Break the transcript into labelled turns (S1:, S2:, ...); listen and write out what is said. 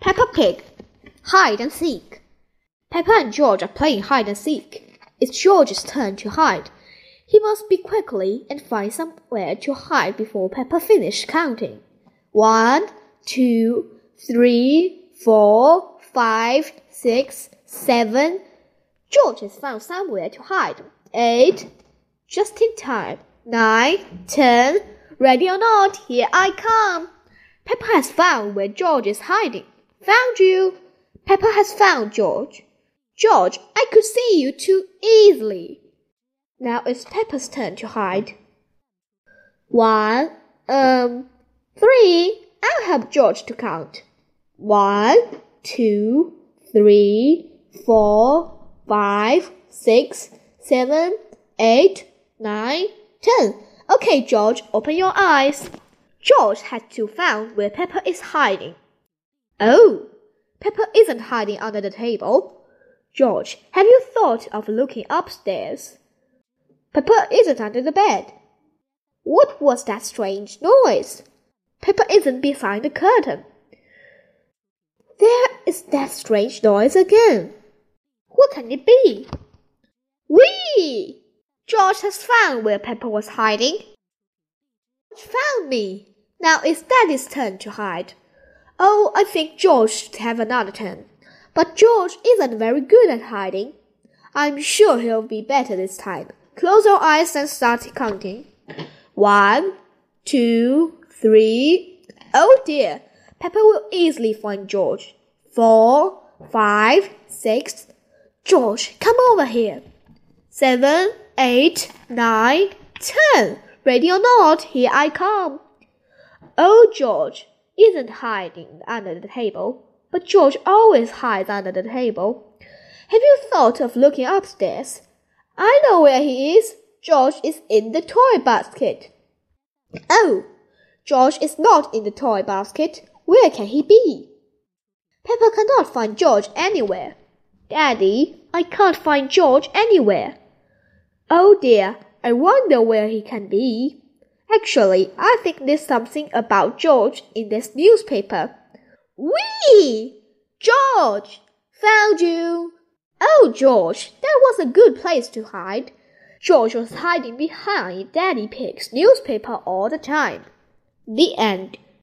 S1: Peppa Pig, hide and seek. Peppa and George are playing hide and seek. It's George's turn to hide. He must be quickly and find somewhere to hide before Peppa finishes counting. One, two, three, four, five, six, seven. George has found somewhere to hide. Eight. Just in time. Nine, ten. Ready or not, here I come. Peppa has found where George is hiding. Found you. Peppa has found George. George, I could see you too easily. Now it's Peppa's turn to hide. One, um, three. I'll help George to count. One, two, three, four, five, six, seven, eight, nine, ten. Okay, George, open your eyes. George had to find where Peppa is hiding. Oh, Peppa isn't hiding under the table. George, have you thought of looking upstairs? Peppa isn't under the bed. What was that strange noise? Peppa isn't behind the curtain. There is that strange noise again. What can it be? Whee! George has found where Peppa was hiding. George Found me. Now it's Daddy's turn to hide. Oh, I think George should have another turn. But George isn't very good at hiding. I'm sure he'll be better this time. Close your eyes and start counting. One, two, three. Oh dear, Peppa will easily find George. Four, five, six. George, come over here. Seven, eight, nine, ten. Ready or not, here I come. Oh, George isn't hiding under the table, but George always hides under the table. Have you thought of looking upstairs? I know where he is. George is in the toy basket. Oh, George is not in the toy basket. Where can he be? Peppa cannot find George anywhere. Daddy, I can't find George anywhere. Oh dear, I wonder where he can be. Actually, I think there's something about George in this newspaper. Whee! George! Found you! Oh, George, that was a good place to hide. George was hiding behind Daddy Pig's newspaper all the time. The end.